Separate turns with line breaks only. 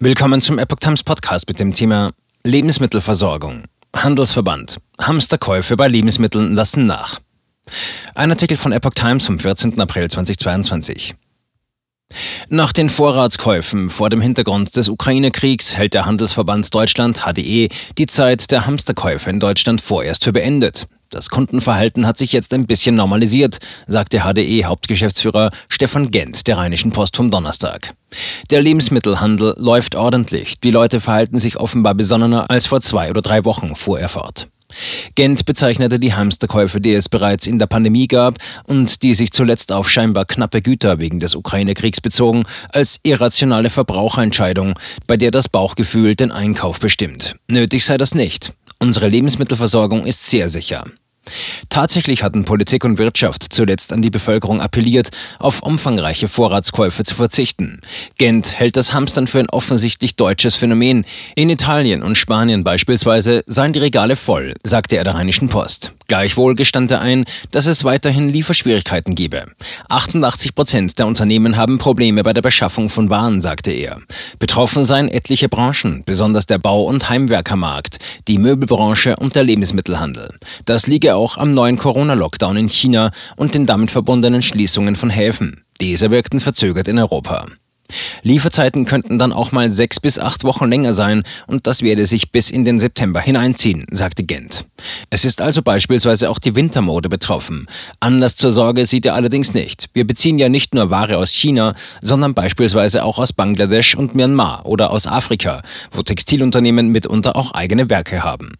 Willkommen zum Epoch Times Podcast mit dem Thema Lebensmittelversorgung. Handelsverband. Hamsterkäufe bei Lebensmitteln lassen nach. Ein Artikel von Epoch Times vom 14. April 2022. Nach den Vorratskäufen vor dem Hintergrund des Ukraine-Kriegs hält der Handelsverband Deutschland HDE die Zeit der Hamsterkäufe in Deutschland vorerst für beendet. Das Kundenverhalten hat sich jetzt ein bisschen normalisiert, sagte HDE-Hauptgeschäftsführer Stefan Gent der Rheinischen Post vom Donnerstag. Der Lebensmittelhandel läuft ordentlich. Die Leute verhalten sich offenbar besonnener als vor zwei oder drei Wochen, fuhr er fort. Gent bezeichnete die Hamsterkäufe, die es bereits in der Pandemie gab und die sich zuletzt auf scheinbar knappe Güter wegen des Ukraine-Kriegs bezogen, als irrationale Verbraucherentscheidung, bei der das Bauchgefühl den Einkauf bestimmt. Nötig sei das nicht. Unsere Lebensmittelversorgung ist sehr sicher. Tatsächlich hatten Politik und Wirtschaft zuletzt an die Bevölkerung appelliert, auf umfangreiche Vorratskäufe zu verzichten. Gent hält das Hamstern für ein offensichtlich deutsches Phänomen. In Italien und Spanien beispielsweise seien die Regale voll, sagte er der Rheinischen Post. Gleichwohl gestand er ein, dass es weiterhin Lieferschwierigkeiten gebe. 88 Prozent der Unternehmen haben Probleme bei der Beschaffung von Waren, sagte er. Betroffen seien etliche Branchen, besonders der Bau- und Heimwerkermarkt, die Möbelbranche und der Lebensmittelhandel. Das liege auch am neuen Corona-Lockdown in China und den damit verbundenen Schließungen von Häfen. Diese wirkten verzögert in Europa. Lieferzeiten könnten dann auch mal sechs bis acht Wochen länger sein und das werde sich bis in den September hineinziehen, sagte Gent. Es ist also beispielsweise auch die Wintermode betroffen. Anlass zur Sorge sieht er allerdings nicht. Wir beziehen ja nicht nur Ware aus China, sondern beispielsweise auch aus Bangladesch und Myanmar oder aus Afrika, wo Textilunternehmen mitunter auch eigene Werke haben.